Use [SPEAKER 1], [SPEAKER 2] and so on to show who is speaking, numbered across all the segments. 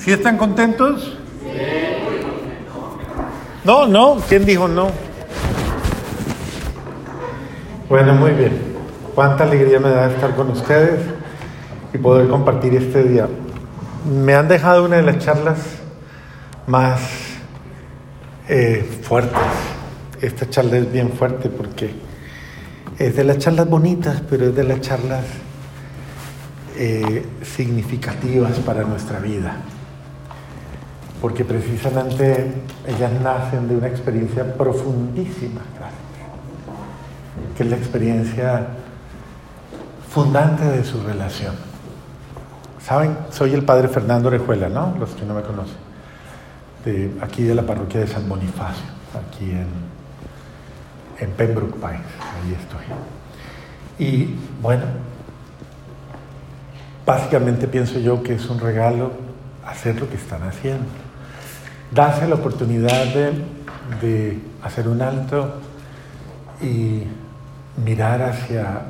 [SPEAKER 1] ¿Sí están contentos? No, no. ¿Quién dijo no? Bueno, muy bien. Cuánta alegría me da estar con ustedes y poder compartir este día. Me han dejado una de las charlas más eh, fuertes. Esta charla es bien fuerte porque es de las charlas bonitas, pero es de las charlas eh, significativas para nuestra vida porque precisamente ellas nacen de una experiencia profundísima, que es la experiencia fundante de su relación. Saben, soy el padre Fernando Orejuela, ¿no? Los que no me conocen, aquí de la parroquia de San Bonifacio, aquí en Pembroke Pines, ahí estoy. Y bueno, básicamente pienso yo que es un regalo hacer lo que están haciendo darse la oportunidad de, hacer un alto y mirar hacia,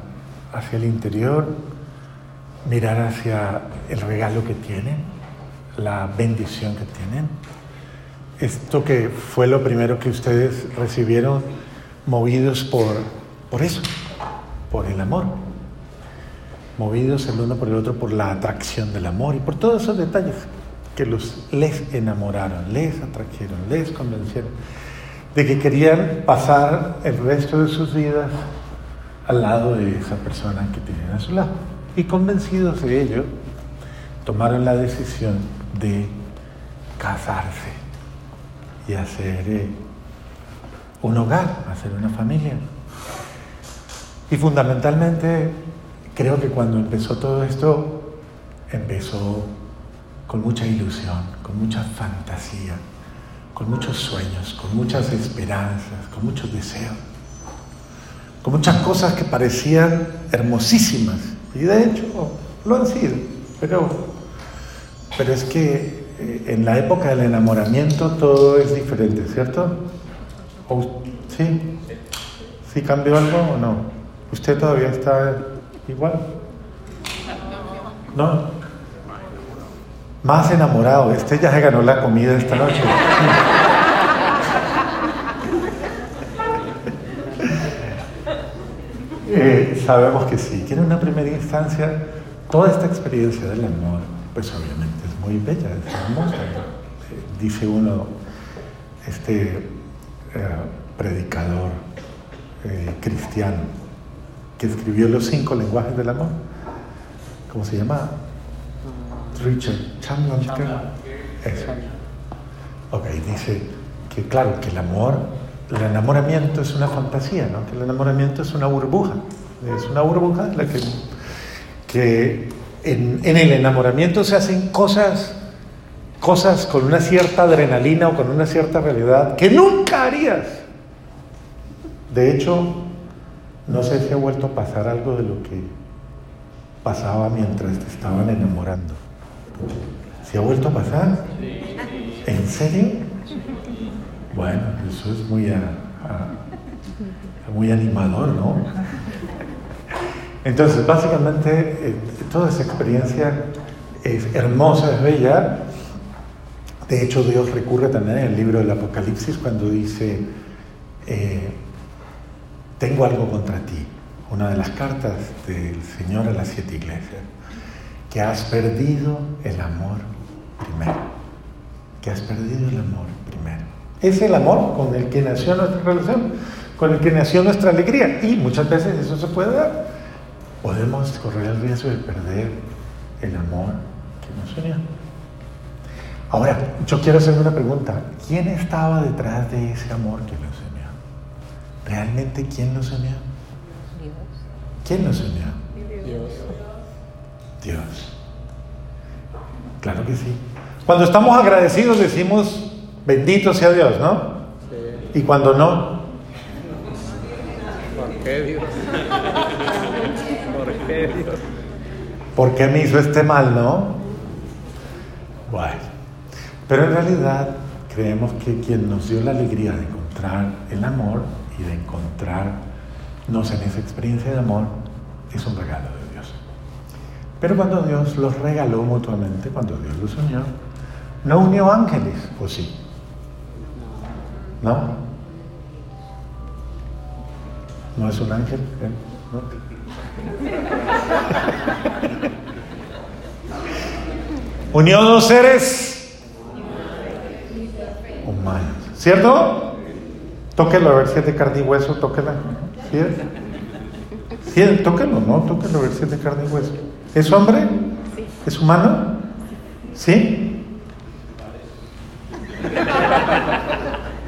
[SPEAKER 1] hacia el interior, mirar hacia el regalo que tienen, la bendición que tienen. Esto que fue lo primero que ustedes recibieron movidos por, por eso, por el amor. Movidos el uno por el otro por la atracción del amor y por todos esos detalles que los, les enamoraron, les atrajeron, les convencieron de que querían pasar el resto de sus vidas al lado de esa persona que tienen a su lado. Y convencidos de ello, tomaron la decisión de casarse y hacer eh, un hogar, hacer una familia. Y fundamentalmente, creo que cuando empezó todo esto, empezó con mucha ilusión, con mucha fantasía, con muchos sueños, con muchas esperanzas, con muchos deseos, con muchas cosas que parecían hermosísimas. Y de hecho lo han sido, pero, pero es que eh, en la época del enamoramiento todo es diferente, ¿cierto? ¿Sí? ¿Sí cambió algo o no? ¿Usted todavía está igual? ¿No? Más enamorado. Este ya se ganó la comida esta noche. Eh, sabemos que sí, que en una primera instancia toda esta experiencia del amor, pues obviamente es muy bella, es hermosa. Eh, dice uno, este eh, predicador cristiano que escribió los cinco lenguajes del amor, ¿cómo se llama? Richard Chamberlain. Eso. Ok, dice que claro, que el amor, el enamoramiento es una fantasía, ¿no? Que el enamoramiento es una burbuja. Es una burbuja en la que, que en, en el enamoramiento se hacen cosas, cosas con una cierta adrenalina o con una cierta realidad que nunca harías. De hecho, no sé si ha vuelto a pasar algo de lo que pasaba mientras te estaban enamorando. ¿Se ha vuelto a pasar? ¿En serio? Bueno, eso es muy, muy animador, ¿no? Entonces, básicamente, eh, toda esa experiencia es hermosa, es bella. De hecho, Dios recurre también en el libro del Apocalipsis cuando dice, eh, tengo algo contra ti. Una de las cartas del Señor a las siete iglesias que has perdido el amor primero. Que has perdido el amor primero. Es el amor con el que nació nuestra relación, con el que nació nuestra alegría. Y muchas veces eso se puede dar. Podemos correr el riesgo de perder el amor que nos unió. Ahora, yo quiero hacer una pregunta. ¿Quién estaba detrás de ese amor que nos unió? ¿Realmente quién nos unió? Dios. ¿Quién nos unió? Dios. Dios. Claro que sí. Cuando estamos agradecidos decimos, bendito sea Dios, ¿no? Y cuando no. ¿Por qué Dios? ¿Por qué Dios? ¿Por qué me hizo este mal, no? Bueno, pero en realidad creemos que quien nos dio la alegría de encontrar el amor y de encontrarnos en esa experiencia de amor es un regalo pero cuando Dios los regaló mutuamente, cuando Dios los unió, no unió ángeles, ¿o sí? ¿No? ¿No es un ángel? ¿Eh? Unió dos seres humanos. ¿Cierto? Tóquelo a ver si es de carne y hueso, tóquela. ¿Sí Tóquelo, ¿no? Tóquelo a ver si es de carne y hueso. ¿Es hombre? ¿Es humano? ¿Sí?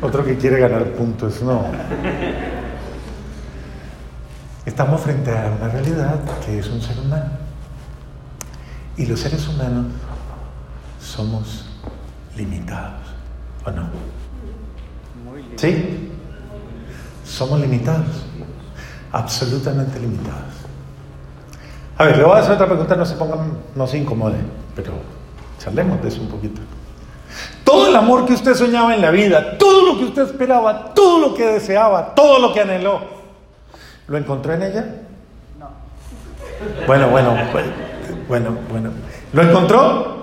[SPEAKER 1] Otro que quiere ganar puntos, no. Estamos frente a una realidad que es un ser humano. Y los seres humanos somos limitados, ¿o no? ¿Sí? Somos limitados, absolutamente limitados. A ver, le voy a hacer otra pregunta, no se pongan, no se incomoden, pero charlemos de eso un poquito. Todo el amor que usted soñaba en la vida, todo lo que usted esperaba, todo lo que deseaba, todo lo que anheló, ¿lo encontró en ella? No. Bueno, bueno, pues, bueno, bueno. ¿Lo encontró?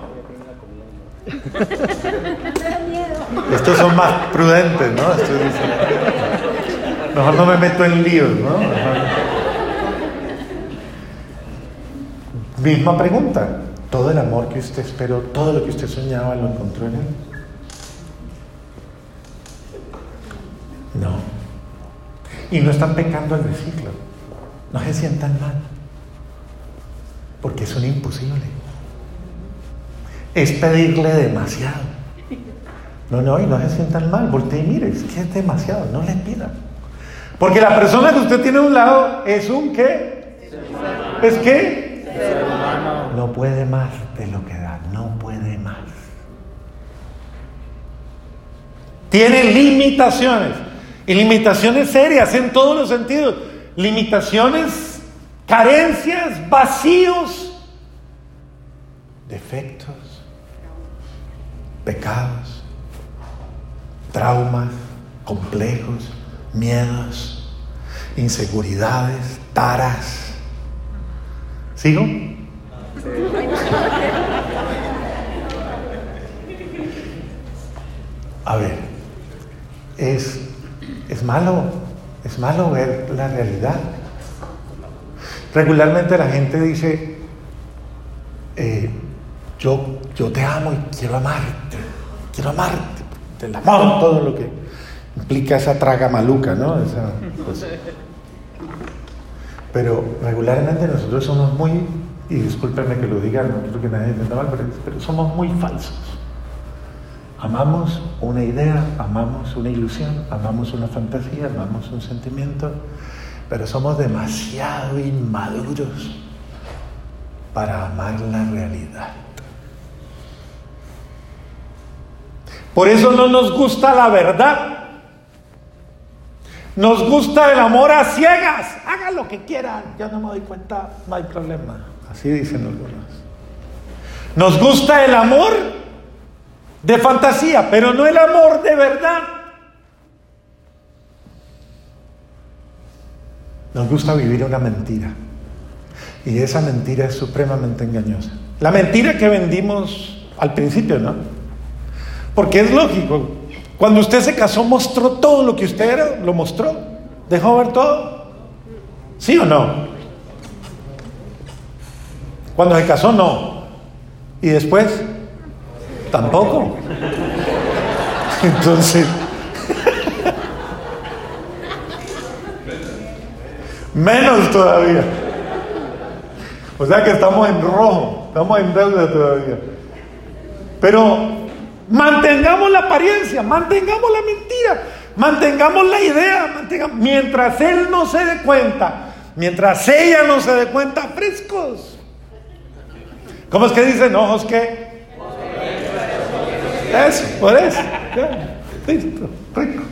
[SPEAKER 1] Estos son más prudentes, ¿no? mejor no me meto en líos, ¿no? Misma pregunta. Todo el amor que usted esperó, todo lo que usted soñaba, ¿lo encontró en él? No. Y no están pecando al reciclo. No se sientan mal. Porque es un imposible. Es pedirle demasiado. No, no, y no se sientan mal. Voltea y mire, es que es demasiado. No le pidan. Porque la persona que usted tiene a un lado es un qué? ¿Es qué? No puede más de lo que da, no puede más. Tiene limitaciones, y limitaciones serias en todos los sentidos. Limitaciones, carencias, vacíos, defectos, pecados, traumas, complejos, miedos, inseguridades, taras ¿Sigo? A ver, es, es malo, es malo ver la realidad. Regularmente la gente dice, eh, yo, yo te amo y quiero amarte, quiero amarte, el amor, todo lo que implica esa traga maluca, ¿no? Pues, pero regularmente nosotros somos muy, y discúlpenme que lo diga, no quiero que nadie entienda mal, pero, somos muy falsos. Amamos una idea, amamos una ilusión, amamos una fantasía, amamos un sentimiento, pero somos demasiado inmaduros para amar la realidad. Por eso no nos gusta la verdad. Nos gusta el amor a ciegas. Hagan lo que quieran. Yo no me doy cuenta, no hay problema. Así dicen algunos. Nos gusta el amor de fantasía, pero no el amor de verdad. Nos gusta vivir una mentira. Y esa mentira es supremamente engañosa. La mentira que vendimos al principio, ¿no? Porque es lógico, cuando usted se casó, mostró todo lo que usted era, lo mostró. Dejó ver todo. ¿Sí o no? Cuando se casó, no. Y después, tampoco. Entonces, menos todavía. O sea que estamos en rojo, estamos en deuda todavía. Pero Mantengamos la apariencia, mantengamos la mentira, mantengamos la idea, mientras él no se dé cuenta, mientras ella no se dé cuenta, frescos. ¿Cómo es que dicen ojos que? Eso, por eso. listo, rico.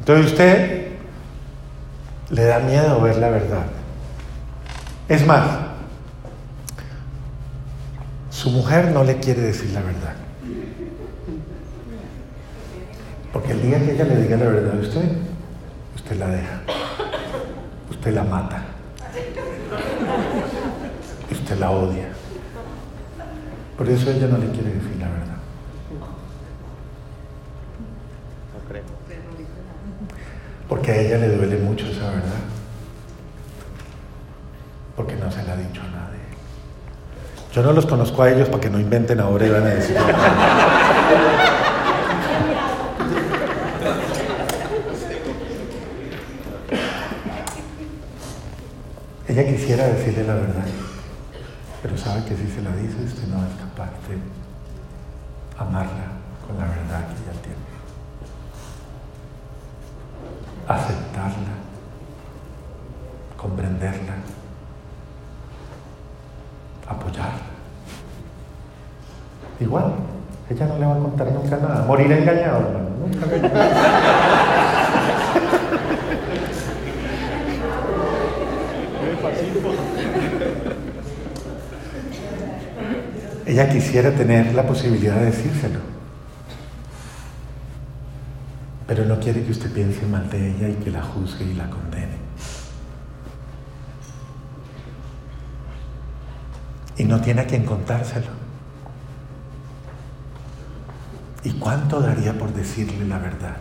[SPEAKER 1] Entonces usted le da miedo ver la verdad. Es más, su mujer no le quiere decir la verdad. Porque el día que ella le diga la verdad a usted, usted la deja. Usted la mata. La odia. Por eso ella no le quiere decir la verdad.
[SPEAKER 2] No creo.
[SPEAKER 1] Porque a ella le duele mucho esa verdad. Porque no se la ha dicho a nadie. Yo no los conozco a ellos para que no inventen ahora y van a decir. Ella quisiera decirle la verdad, pero sabe que si se la dice usted no es capaz de amarla con la verdad que ella tiene. Aceptarla, comprenderla, apoyarla. Igual, ella no le va a contar nunca nada. Morir engañado, hermano. Nunca. Ella quisiera tener la posibilidad de decírselo, pero no quiere que usted piense mal de ella y que la juzgue y la condene. Y no tiene a quien contárselo. ¿Y cuánto daría por decirle la verdad?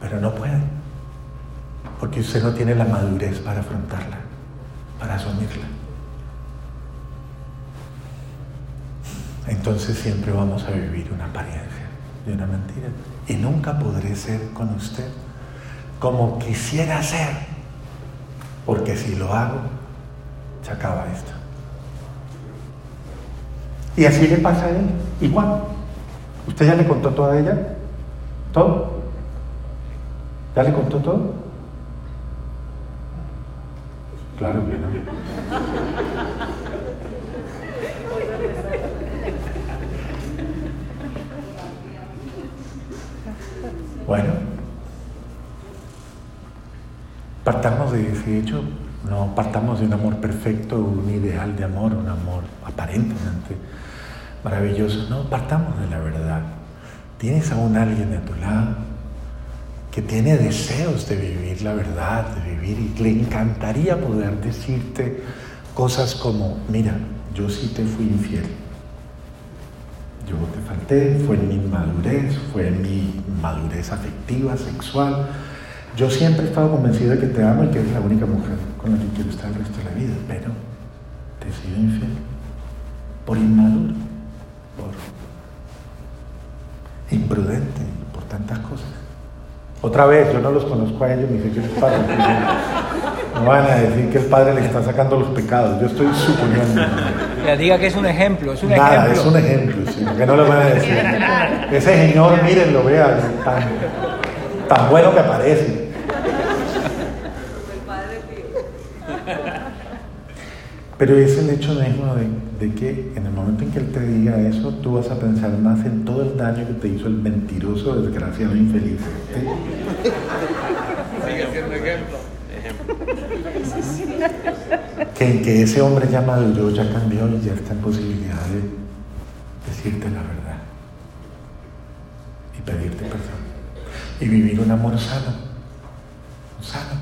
[SPEAKER 1] Pero no puede, porque usted no tiene la madurez para afrontarla, para asumirla. Entonces siempre vamos a vivir una apariencia de una mentira. Y nunca podré ser con usted como quisiera ser, porque si lo hago, se acaba esto. Y así le pasa a él, igual. ¿Usted ya le contó todo a ella? ¿Todo? ¿Ya le contó todo? Claro que no. Bueno, partamos de ese hecho, no partamos de un amor perfecto, un ideal de amor, un amor aparentemente maravilloso, no, partamos de la verdad. Tienes a un alguien a tu lado que tiene deseos de vivir la verdad, de vivir y le encantaría poder decirte cosas como, mira, yo sí te fui infiel yo te falté, fue en mi madurez, fue en mi madurez afectiva, sexual. Yo siempre he estado convencido de que te amo y que eres la única mujer con la que quiero estar el resto de la vida, pero te he sido infiel por inmaduro, por imprudente, por tantas cosas. Otra vez, yo no los conozco a ellos ni sé qué les pasa. No van a decir que el padre le está sacando los pecados. Yo estoy suponiendo.
[SPEAKER 3] Ya diga que es un ejemplo, es un
[SPEAKER 1] Nada,
[SPEAKER 3] ejemplo.
[SPEAKER 1] es un ejemplo, sí, que no le van a decir. Ese señor, mírenlo, vean, tan, tan bueno que parece. Pero es el hecho mismo de, de que en el momento en que él te diga eso, tú vas a pensar más en todo el daño que te hizo el mentiroso, desgraciado, infeliz. ¿sí?
[SPEAKER 2] Sigue siendo ejemplo.
[SPEAKER 1] que en que ese hombre ya maduró, ya cambió y ya está en posibilidad de decirte la verdad y pedirte perdón y vivir un amor sano, sano,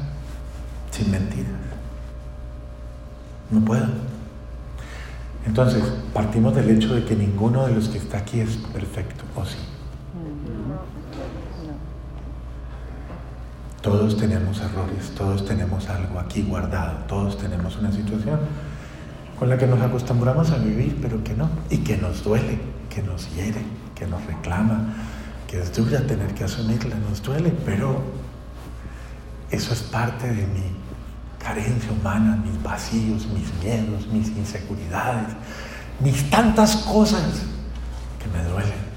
[SPEAKER 1] sin mentiras. No puedo. Entonces, partimos del hecho de que ninguno de los que está aquí es perfecto, ¿o sí? Todos tenemos errores, todos tenemos algo aquí guardado, todos tenemos una situación con la que nos acostumbramos a vivir, pero que no, y que nos duele, que nos hiere, que nos reclama, que es dura tener que asumirla, nos duele, pero eso es parte de mi carencia humana, mis vacíos, mis miedos, mis inseguridades, mis tantas cosas que me duelen.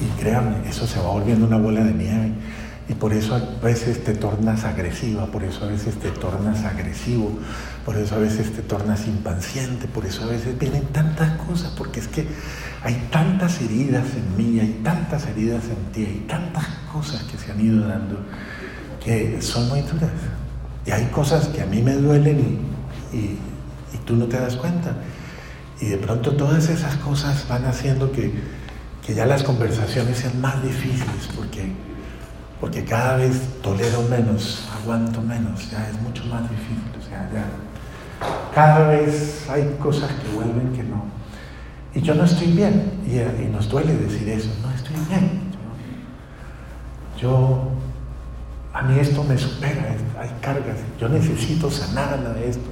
[SPEAKER 1] Y créanme, eso se va volviendo una bola de nieve. Y por eso a veces te tornas agresiva, por eso a veces te tornas agresivo, por eso a veces te tornas impaciente, por eso a veces vienen tantas cosas, porque es que hay tantas heridas en mí, hay tantas heridas en ti, hay tantas cosas que se han ido dando que son muy duras. Y hay cosas que a mí me duelen y, y, y tú no te das cuenta. Y de pronto todas esas cosas van haciendo que, que ya las conversaciones sean más difíciles porque, porque cada vez tolero menos, aguanto menos, ya es mucho más difícil. O sea, ya cada vez hay cosas que vuelven que no. Y yo no estoy bien. Y, nos duele decir eso, no estoy bien. Yo, a mí esto me supera, hay cargas, yo necesito sanarme de esto.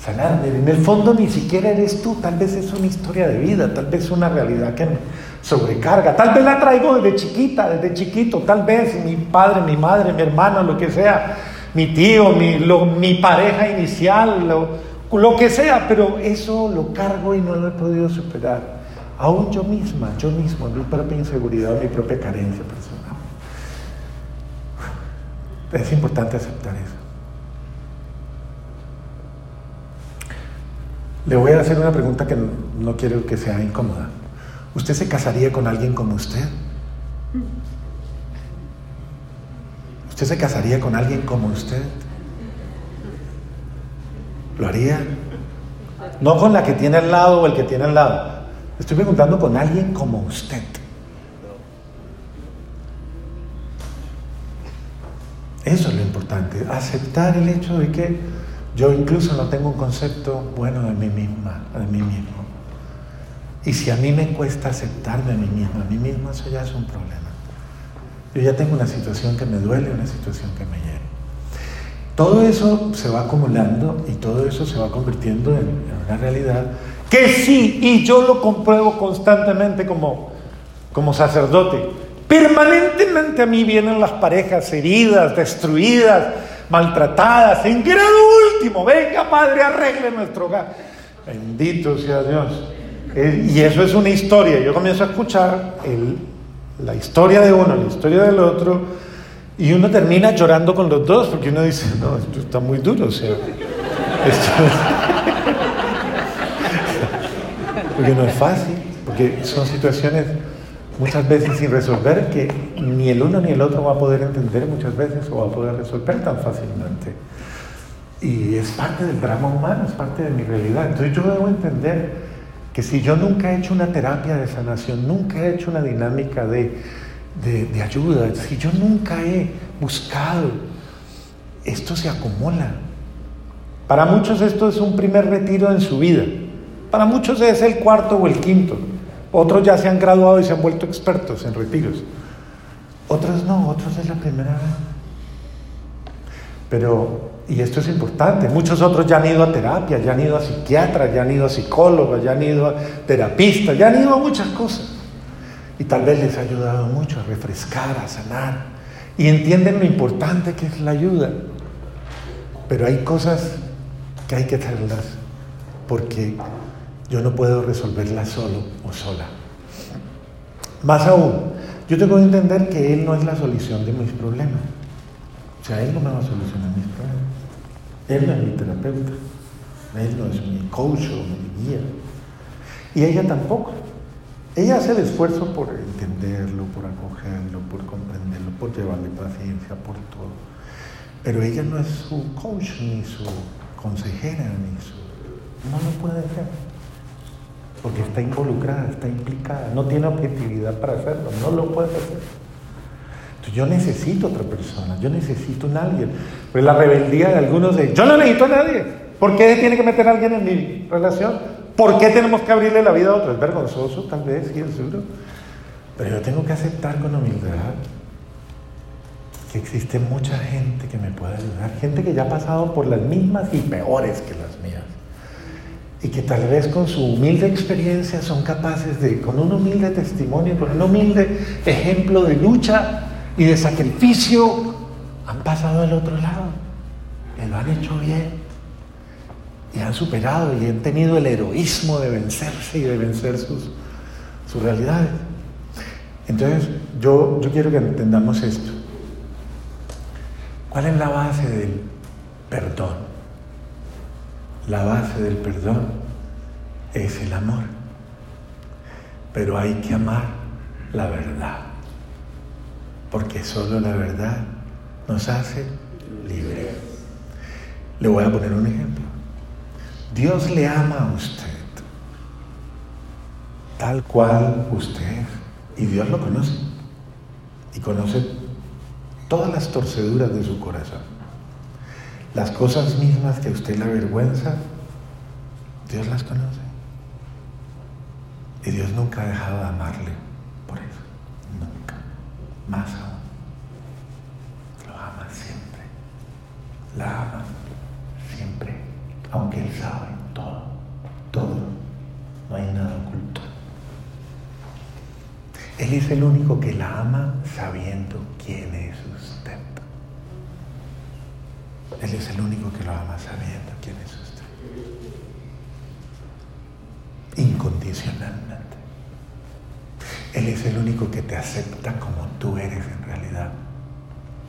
[SPEAKER 1] Sanarme. En el fondo ni siquiera eres tú, tal vez es una historia de vida, tal vez es una realidad que me sobrecarga, tal vez la traigo desde chiquita, desde chiquito, tal vez mi padre, mi madre, mi hermano, lo que sea, mi tío, mi, mi pareja inicial, lo, lo que sea, pero eso lo cargo y no lo he podido superar. Aún yo misma, yo mismo, mi propia inseguridad, mi propia carencia personal. Es importante aceptar eso. Le voy a hacer una pregunta que no quiero que sea incómoda. ¿Usted se casaría con alguien como usted? ¿Usted se casaría con alguien como usted? ¿Lo haría? No con la que tiene al lado o el que tiene al lado. Estoy preguntando con alguien como usted. Eso es lo importante, aceptar el hecho de que yo incluso no tengo un concepto bueno de mí misma, de mí mismo. Y si a mí me cuesta aceptarme a mí misma, a mí mismo, eso ya es un problema. Yo ya tengo una situación que me duele, una situación que me hiere. Todo eso se va acumulando y todo eso se va convirtiendo en, una realidad que sí, y yo lo compruebo constantemente como, como sacerdote. Permanentemente a mí vienen las parejas heridas, destruidas, maltratadas, en grado último, venga Padre, arregle nuestro hogar. Bendito sea Dios. Eh, y eso es una historia. Yo comienzo a escuchar la historia de uno, la historia del otro, y uno termina llorando con los dos, porque uno dice, no, esto está muy duro, o sea, esto... porque no es fácil, porque son situaciones muchas veces sin resolver que ni el uno ni el otro va a poder entender muchas veces o va a poder resolver tan fácilmente. Y es parte del drama humano, es parte de mi realidad. Entonces yo debo entender que si yo nunca he hecho una terapia de sanación, nunca he hecho una dinámica de, de, ayuda, si yo nunca he buscado, esto se acumula. Para muchos esto es un primer retiro en su vida, para muchos es el cuarto o el quinto, otros ya se han graduado y se han vuelto expertos en retiros, otros no, otros es la primera vez. Pero y esto es importante, muchos otros ya han ido a terapia, ya han ido a psiquiatras, ya han ido a psicólogos, ya han ido a terapistas, ya han ido a muchas cosas. Y tal vez les ha ayudado mucho a refrescar, a sanar. Y entienden lo importante que es la ayuda. Pero hay cosas que hay que hacerlas porque yo no puedo resolverlas solo o sola. Más aún, yo tengo que entender que Él no es la solución de mis problemas. O sea, Él no me va a solucionar mis problemas. Él no es mi terapeuta, Él no es mi coach o mi guía. Y ella tampoco. Ella hace el esfuerzo por entenderlo, por acogerlo, por comprenderlo, por llevarle paciencia, por todo. Pero ella no es su coach, ni su consejera, ni su... No lo puede hacer. Porque está involucrada, está implicada, no tiene objetividad para hacerlo, no lo puede hacer yo necesito otra persona, yo necesito un alguien. Pues la rebeldía de algunos de, yo no necesito a nadie. ¿Por qué tiene que meter a alguien en mi relación? ¿Por qué tenemos que abrirle la vida a otro? Es vergonzoso, tal vez, sí es duro. Pero yo tengo que aceptar con humildad que existe mucha gente que me puede ayudar, gente que ya ha pasado por las mismas y peores que las mías. Y que tal vez con su humilde experiencia son capaces de, con un humilde testimonio, con un humilde ejemplo de lucha, y de sacrificio han pasado al otro lado y lo han hecho bien y han superado y han tenido el heroísmo de vencerse y de vencer sus, sus realidades. Entonces, yo, yo quiero que entendamos esto. ¿Cuál es la base del perdón? La base del perdón es el amor. Pero hay que amar la verdad porque solo la verdad nos hace libres. Le voy a poner un ejemplo. Dios le ama a usted, tal cual usted y Dios lo conoce, y conoce todas las torceduras de su corazón, las cosas mismas que a usted le avergüenza Dios las conoce. Y Dios nunca ha dejado de amarle por eso. Nunca. Más aún. Lo ama siempre. La ama siempre. Aunque Él sabe todo. Todo. No hay nada oculto. Él es el único que la ama sabiendo quién es usted. Él es el único que lo ama sabiendo quién es usted. Incondicionalmente. Él es el único que te acepta como tú eres en realidad.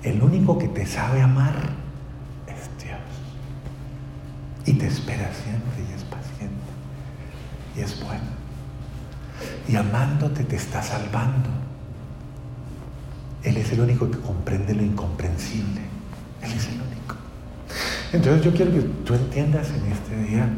[SPEAKER 1] El único que te sabe amar. Y te espera siempre y es paciente. Y es bueno. Y amándote te está salvando. Él es el único que comprende lo incomprensible. Él es el único. Entonces yo quiero que tú entiendas en este día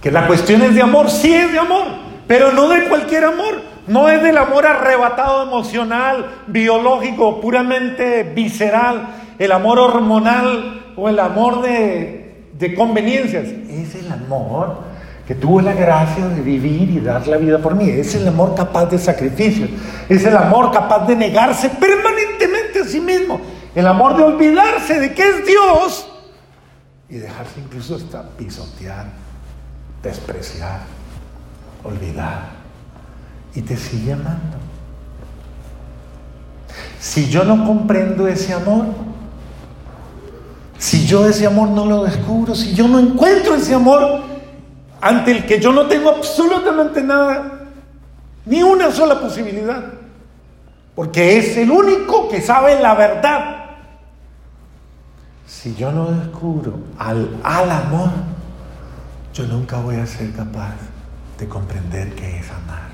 [SPEAKER 1] que la cuestión es de amor, sí es de amor, pero no de cualquier amor. No es del amor arrebatado emocional, biológico, puramente visceral, el amor hormonal o el amor de, de conveniencias. Es el amor que tuvo la gracia de vivir y dar la vida por mí. Es el amor capaz de sacrificio. Es el amor capaz de negarse permanentemente a sí mismo. El amor de olvidarse de que es Dios y dejarse incluso hasta pisotear, despreciar, olvidar. Y te sigue amando. Si yo no comprendo ese amor, si yo ese amor no lo descubro, si yo no encuentro ese amor, ante el que yo no tengo absolutamente nada, ni una sola posibilidad, porque es el único que sabe la verdad. Si yo no descubro al, al amor, yo nunca voy a ser capaz de comprender qué es amar.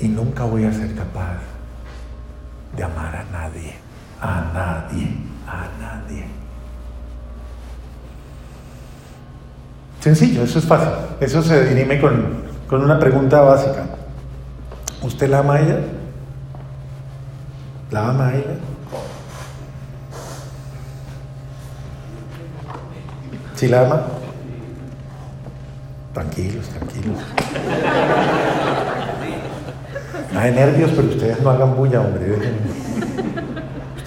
[SPEAKER 1] Y nunca voy a ser capaz de amar a nadie, a nadie, a nadie. Sencillo, eso es fácil. Eso se dirime con, con una pregunta básica. ¿Usted la ama a ella? ¿La ama a ella? ¿Sí la ama? Tranquilos, tranquilos. Hay nervios, pero ustedes no hagan bulla, hombre.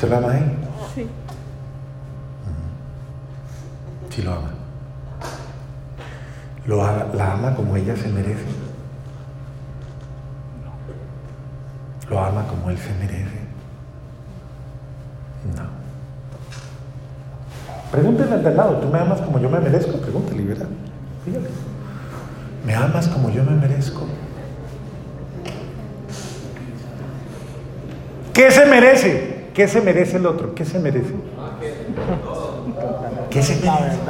[SPEAKER 1] ¿Usted la ama a ella? Sí. Sí lo ama lo, la ama como ella se merece. Lo ama como él se merece. No. Pregúntele al de al lado, ¿tú me amas como yo me merezco? Pregúntale, ¿verdad? Fíjate. ¿Me amas como yo me merezco? ¿Qué se merece? ¿Qué se merece el otro? ¿Qué se merece? ¿Qué se merece?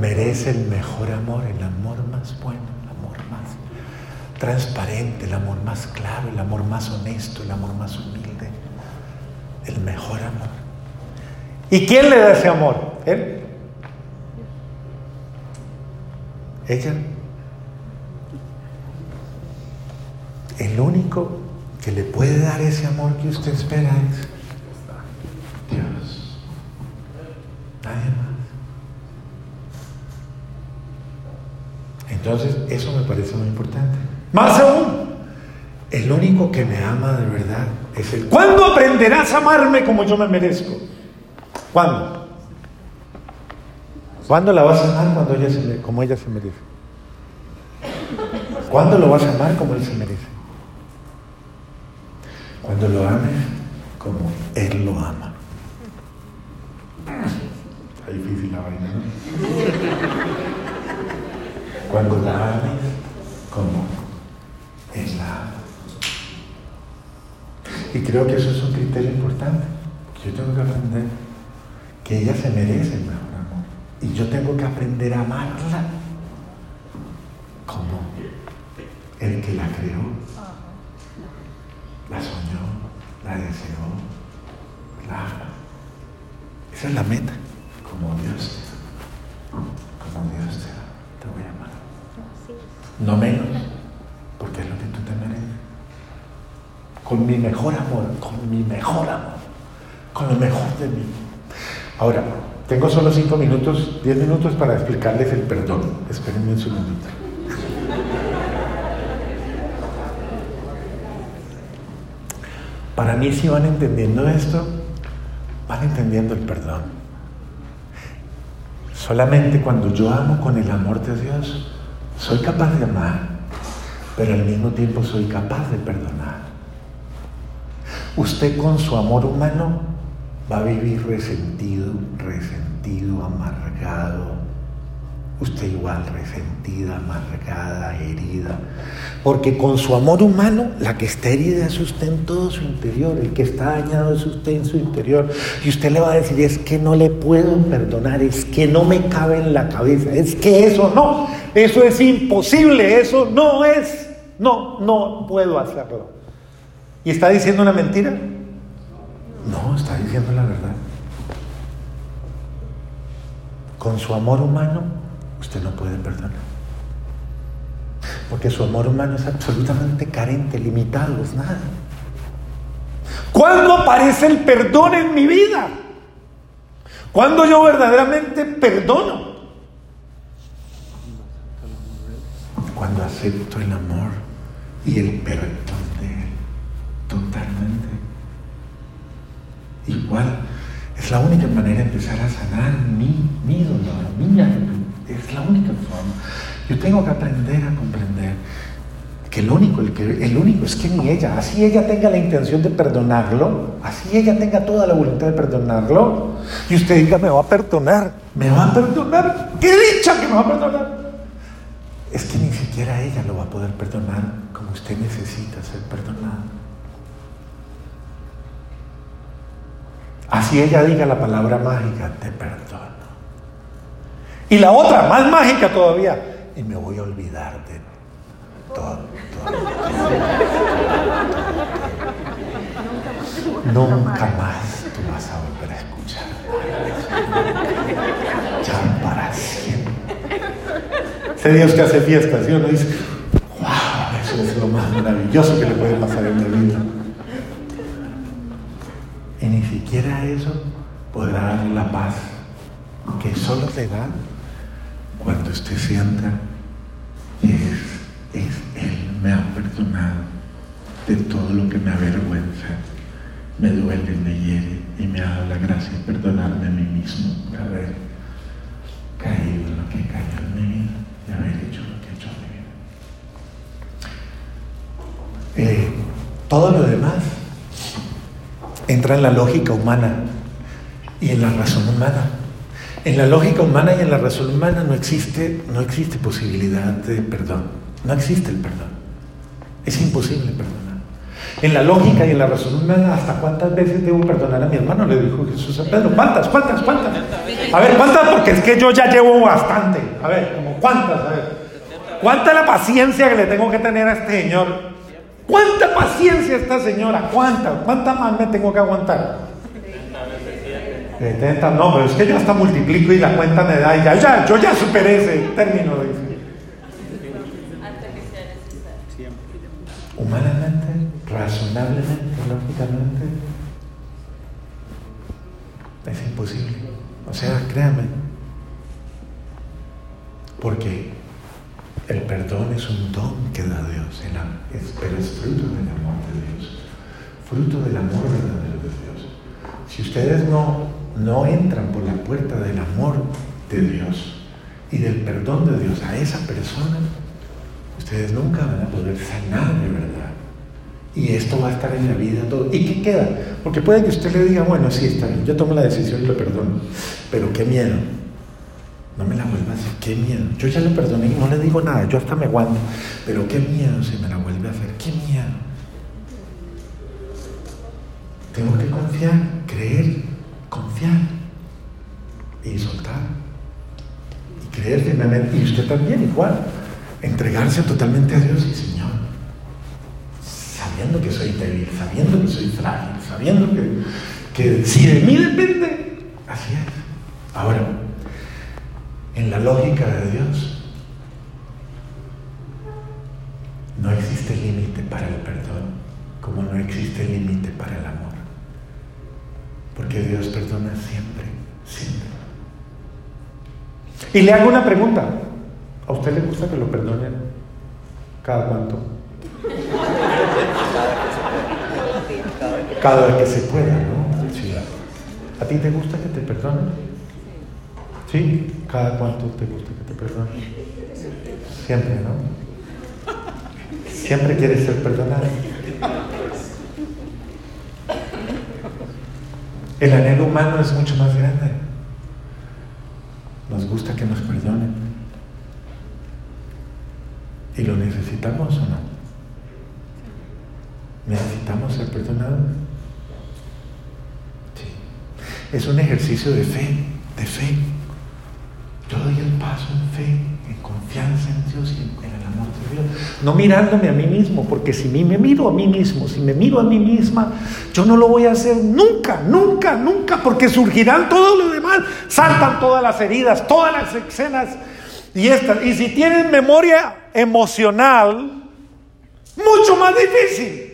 [SPEAKER 1] merece el mejor amor, el amor más bueno, el amor más transparente, el amor más claro, el amor más honesto, el amor más humilde, el mejor amor. ¿Y quién le da ese amor? Él. Ella. El único que le puede dar ese amor que usted espera es Dios. Nadie más. Entonces, eso me parece muy importante. Más aún, el único que me ama de verdad es Él. ¿Cuándo aprenderás a amarme como yo me merezco? ¿Cuándo? ¿Cuándo la vas a amar cuando ella se, como ella se merece? ¿Cuándo lo vas a amar como Él se merece? Cuando lo ames como Él lo ama. Está difícil la vaina, ¿no? cuando la ames como Él la ama. Y creo que eso es un criterio importante. Yo tengo que aprender que ella se merece el mejor amor. Y yo tengo que aprender a amarla como el que la creó, la soñó, la deseó, la ama. Esa es la meta, como Dios, como Dios te te voy a amar no menos, porque es lo que tú te mereces. Con mi mejor amor, con mi mejor amor, con lo mejor de mí. Ahora, Tengo solo cinco minutos, diez minutos para explicarles el perdón. Espérenme un segundito. Para mí, si van entendiendo esto, van entendiendo el perdón. Solamente cuando yo amo con el amor de Dios, soy capaz de amar, pero al mismo tiempo soy capaz de perdonar. Usted con su amor humano va a vivir resentido, resentido, amargado. Usted igual resentida, amargada, herida. Porque con su amor humano, la que está herida es usted en todo su interior. El que está dañado es usted en su interior. Y usted le va a decir, es que no le puedo perdonar, es que no me cabe en la cabeza, es que eso no, eso es imposible, eso no es, no, no puedo hacerlo. ¿Y está diciendo una mentira? No, está diciendo la verdad. Con su amor humano, usted no puede perdonar. Porque su amor humano es absolutamente carente, limitado, es nada. ¿Cuándo aparece el perdón en mi vida? ¿Cuándo yo verdaderamente perdono? Cuando acepto el amor y el perdón totalmente. Igual, es la única manera de empezar a sanar mi, mi dolor, mi Es la única forma. Yo tengo que aprender a comprender que el único, el, que, el único es que ni ella, así ella tenga la intención de perdonarlo, así ella tenga toda la voluntad de perdonarlo, y usted diga, me va a perdonar, me va a perdonar, qué dicha que me va a perdonar. Es que ni siquiera ella lo va a poder perdonar como usted necesita ser perdonado. Así ella diga la palabra mágica, te perdono. Y la otra, más mágica todavía, y me voy a olvidar de todo. Nunca más tú vas a volver a escuchar. Ya para siempre. Ese Dios que hace fiestas, y uno dice, wow, eso es lo más maravilloso que le puede pasar en la vida. Y ni siquiera eso podrá dar la paz que solo se da cuando usted sienta que es, Él me ha perdonado de todo lo que me avergüenza, me duele, me hiere y me ha dado la gracia de perdonarme a mí mismo por haber caído en lo que he caído en mi vida y haber hecho lo que he hecho en mi vida. Eh, todo lo demás entra en la lógica humana y en la razón humana. En la lógica humana y en la razón humana no existe, no existe posibilidad de perdón. No existe el perdón. Es imposible perdonar. En la lógica y en la razón humana, ¿hasta cuántas veces debo perdonar a mi hermano? Le dijo Jesús a Pedro. ¿Cuántas? ¿Cuántas? ¿Cuántas? A ver, ¿cuántas? Porque es que yo ya llevo bastante. A ver, como cuántas, a ver. ¿Cuánta la paciencia que le tengo que tener a este Señor ¿Cuánta paciencia esta señora? ¿Cuánta? ¿Cuánta más me tengo que aguantar? 70, no, pero es que yo hasta multiplico y la cuenta me da y ya, ya, yo ya superé ese término. Humanamente, razonablemente, lógicamente, es imposible. O sea, créanme, porque el perdón es un don que da Dios, pero es fruto del amor de Dios, fruto del amor verdadero de Dios. Si ustedes no, no entran por la puerta del amor de Dios y del perdón de Dios a esa persona, ustedes nunca van a poder sanar de verdad. Y esto va a estar en la vida todo. ¿Y qué queda? Porque puede que usted le diga, bueno, sí, está bien, yo tomo la decisión y lo perdono, pero qué miedo no me la vuelva a hacer, qué miedo. Yo ya le perdoné y no le digo nada, yo hasta me aguanto. Pero qué miedo si me la vuelve a hacer, qué miedo. Tengo que confiar, creer, confiar y soltar. Y creer firmemente. Y usted también igual. Entregarse totalmente a Dios y Señor. Sabiendo que soy débil, sabiendo que soy frágil, sabiendo que, que si de mí depende, así es. Ahora, en la lógica de Dios, no existe límite para el perdón, como no existe límite para el amor. Porque Dios perdona siempre, siempre. Y le hago una pregunta. ¿A usted le gusta que lo perdonen? ¿Cada cuánto? Cada vez que se pueda, ¿no? Sí. ¿A ti te gusta que te perdonen? ¿Sí? ¿Cada cuánto te gusta que te perdonen? Siempre, ¿no? Siempre quieres ser perdonado. El anhelo humano es mucho más grande. Nos gusta que nos perdonen. ¿Y lo necesitamos o no? ¿Necesitamos ser perdonados? Sí. Es un ejercicio de fe, de fe. Yo doy el paso en fe, en confianza en Dios y en el amor de Dios. No mirándome a mí mismo, porque si me miro a mí mismo, si me miro a mí misma, yo no lo voy a hacer nunca, nunca, nunca, porque surgirán todo lo demás, saltan todas las heridas, todas las escenas y estas. Y si tienen memoria emocional, mucho más difícil.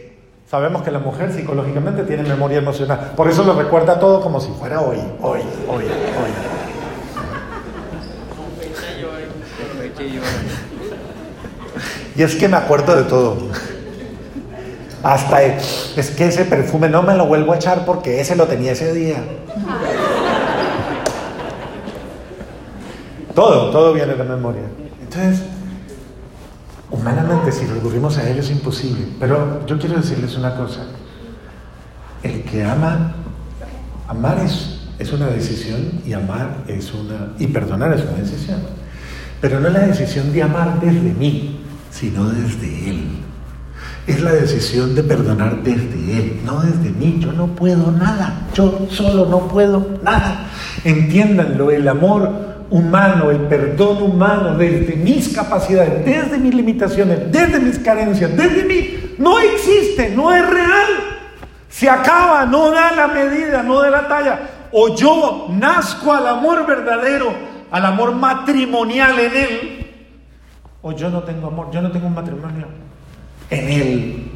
[SPEAKER 1] Sabemos que la mujer psicológicamente tiene memoria emocional, por eso lo recuerda todo como si fuera hoy, hoy, hoy, hoy. Y es que me acuerdo de todo. Hasta es que ese perfume no me lo vuelvo a echar porque ese lo tenía ese día. Todo, todo viene de memoria. Entonces, humanamente si recurrimos a ello es imposible. Pero yo quiero decirles una cosa. El que ama, amar es, es una decisión y amar es una, y perdonar es una decisión. Pero no es la decisión de amar desde mí, sino desde Él. Es la decisión de perdonar desde Él, no desde mí. Yo no puedo nada, yo solo no puedo nada. Entiéndanlo, el amor humano, el perdón humano desde mis capacidades, desde mis limitaciones, desde mis carencias, desde mí, no existe, no es real. Se acaba, no da la medida, no da la talla. O yo nazco al amor verdadero, al amor matrimonial en Él, o yo no tengo amor, yo no tengo un matrimonio en Él.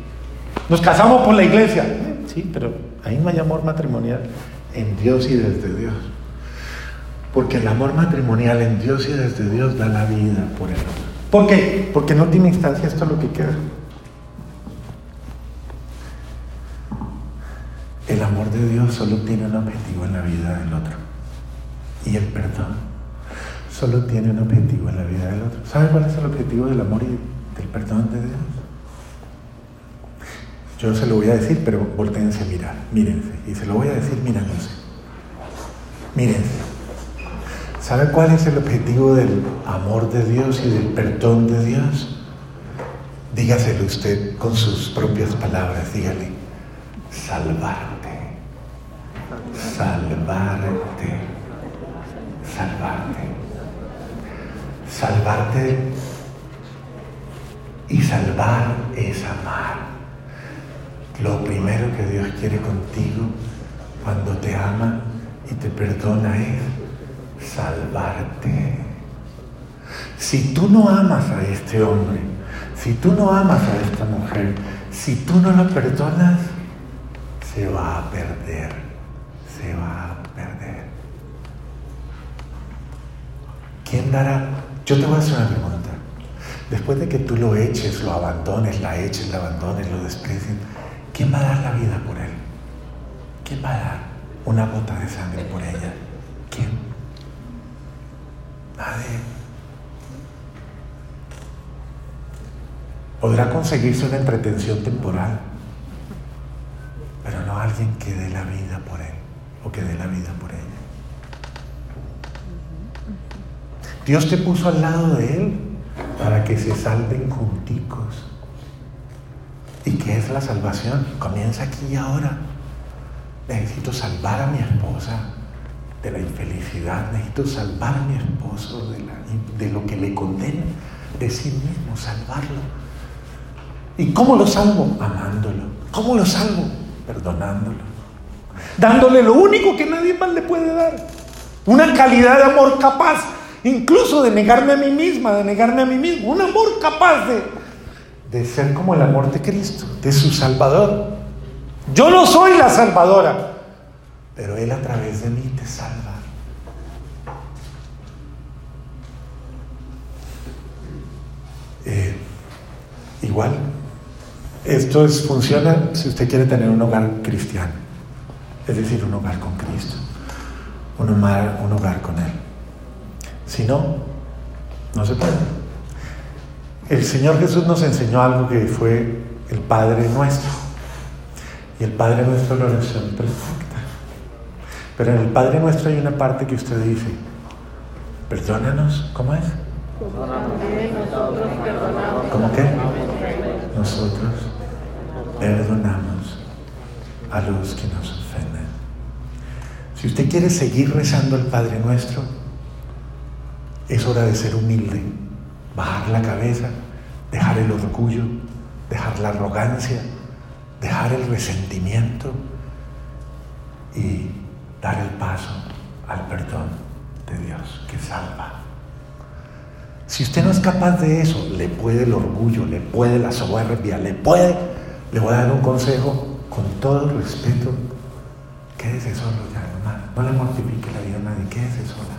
[SPEAKER 1] Nos casamos por la iglesia, sí, pero ahí no hay amor matrimonial en Dios y desde Dios. Porque el amor matrimonial en Dios y desde Dios da la vida por el otro. ¿Por qué? Porque en última instancia esto es lo que queda. El amor de Dios solo tiene un objetivo en la vida del otro. Y el perdón solo tiene un objetivo en la vida del otro. ¿Sabe cuál es el objetivo del amor y del perdón de Dios? Yo se lo voy a decir, pero volteense a mirar, mírense. Y se lo voy a decir mirándose. Mírense. ¿Sabe cuál es el objetivo del amor de Dios y del perdón de Dios? Dígaselo usted con sus propias palabras, dígale, salvarte, salvarte, salvarte. Salvarte y salvar es amar. Lo primero que Dios quiere contigo cuando te ama y te perdona es salvarte. Si tú no amas a este hombre, si tú no amas a esta mujer, si tú no la perdonas, se va a perder, se va a perder. ¿Quién dará yo te voy a hacer una pregunta. Después de que tú lo eches, lo abandones, la eches, la abandones, lo desprecies, ¿quién va a dar la vida por él? ¿Quién va a dar una gota de sangre por ella? ¿Quién? Nadie. Podrá conseguirse una entretención temporal, pero no alguien que dé la vida por él o que dé la vida por ella. Dios te puso al lado de Él para que se salven junticos. ¿Y qué es la salvación? Comienza aquí y ahora. Necesito salvar a mi esposa de la infelicidad. Necesito salvar a mi esposo de, de lo que le condena. De sí mismo, salvarlo. ¿Y cómo lo salvo? Amándolo. ¿Cómo lo salvo? Perdonándolo. Dándole lo único que nadie más le puede dar. Una calidad de amor capaz incluso de negarme a mí misma, de negarme a mí mismo, un amor capaz de, de ser como el amor de Cristo, de su Salvador. Yo no soy la salvadora, pero Él a través de mí te salva. Eh, igual, esto es, funciona si usted quiere tener un hogar cristiano, es decir, un hogar con Cristo, un hogar, un hogar con Él. Si no, no se puede. El Señor Jesús nos enseñó algo que fue el Padre nuestro. Y el Padre nuestro es la oración perfecta. Pero en el Padre nuestro hay una parte que usted dice, perdónanos, ¿cómo es? ¿Cómo qué? Nosotros perdonamos a los que nos ofenden. Si usted quiere seguir rezando el Padre Nuestro, es hora de ser humilde, bajar la cabeza, dejar el orgullo, dejar la arrogancia, dejar el resentimiento y dar el paso al perdón de Dios que salva. Si usted no es capaz de eso, le puede el orgullo, le puede la soberbia, le puede, le voy a dar un consejo con todo respeto, quédese solo ya, hermano, no le mortifique la vida a nadie, quédese sola.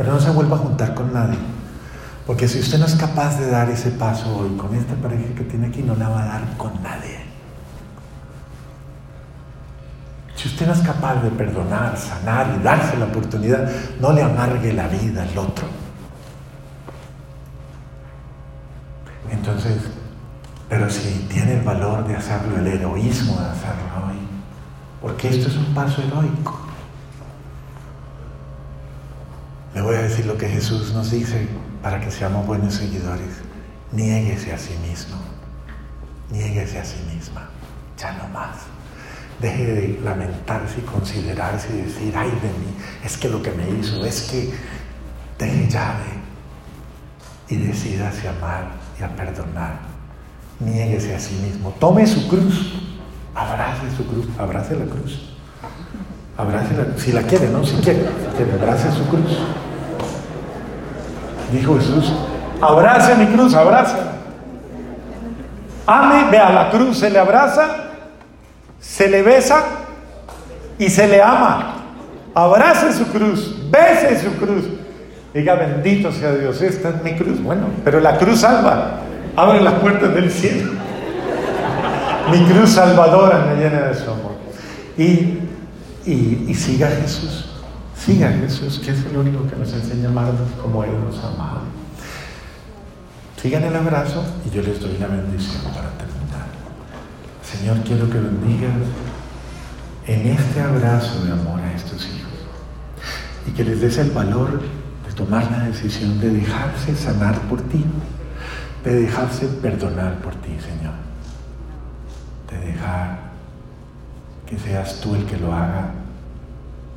[SPEAKER 1] Pero no se vuelva a juntar con nadie, porque si usted no es capaz de dar ese paso hoy con esta pareja que tiene aquí, no la va a dar con nadie. Si usted no es capaz de perdonar, sanar y darse la oportunidad, no le amargue la vida al otro. Entonces, pero si tiene el valor de hacerlo, el heroísmo de hacerlo hoy, porque esto es un paso heroico. Le voy a decir lo que Jesús nos dice para que seamos buenos seguidores. Niéguese a sí mismo. Niéguese a sí misma. Ya no más. Deje de lamentarse y considerarse y decir, ay de mí, es que lo que me hizo, es que deje de y decídase amar y a perdonar. Niéguese a sí mismo. Tome su cruz. Abrace su cruz. Abrace la cruz. Abrace la Si la quiere, ¿no? Si quiere. Si quiere, abrace su cruz. Dijo Jesús, abrace mi cruz, abraza. Ame, vea, la cruz se le abraza, se le besa y se le ama. Abrace su cruz, bese su cruz. Diga, bendito sea Dios, esta es mi cruz. Bueno, pero la cruz salva, abre las puertas del cielo. Mi cruz salvadora me llena de su amor. Y, y, siga Jesús. Siga Jesús, que es el único que nos enseña a amarnos como Él nos ha amado. Sigan el abrazo y yo les doy la bendición para terminar. Señor, quiero que bendigas en este abrazo de amor a estos hijos y que les des el valor de tomar la decisión de dejarse sanar por ti, de dejarse perdonar por ti, Señor, de dejar que seas tú el que lo haga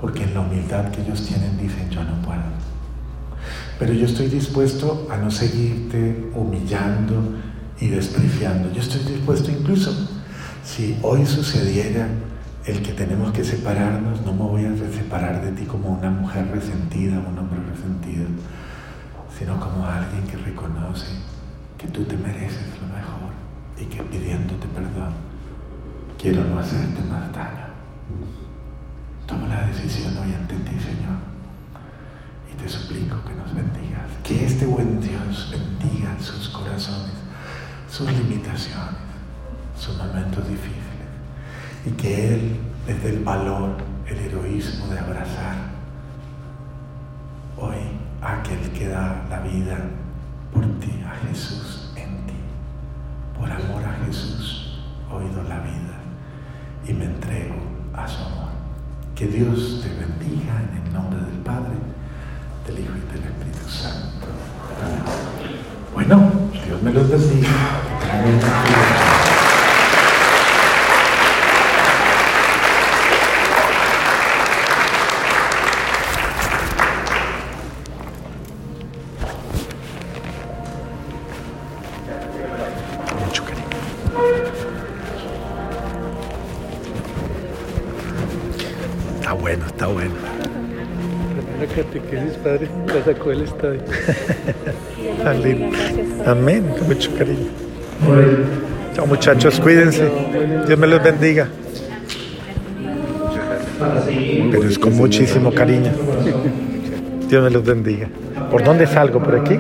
[SPEAKER 1] porque en la humildad que ellos tienen dicen yo no puedo. Pero yo estoy dispuesto a no seguirte humillando y despreciando. Yo estoy dispuesto incluso, si hoy sucediera el que tenemos que separarnos, no me voy a separar de ti como una mujer resentida, un hombre resentido, sino como alguien que reconoce que tú te mereces lo mejor y que pidiéndote perdón quiero no hacerte más daño. Toma la decisión hoy ante ti, Señor. Y te suplico que nos bendigas. Que este buen Dios bendiga sus corazones, sus limitaciones, sus momentos difíciles. Y que Él les dé el valor, el heroísmo de abrazar hoy a aquel que da la vida por ti, a Jesús en ti. Por amor a Jesús, hoy doy la vida y me entrego a su amor. Que Dios te bendiga en el nombre del Padre, del Hijo y del Espíritu Santo. Bueno, Dios me los bendiga. Amén, con mucho cariño. Chao muchachos, cuídense. Dios me los bendiga. Pero es con muchísimo cariño. Dios me los bendiga. ¿Por dónde salgo? ¿Por aquí?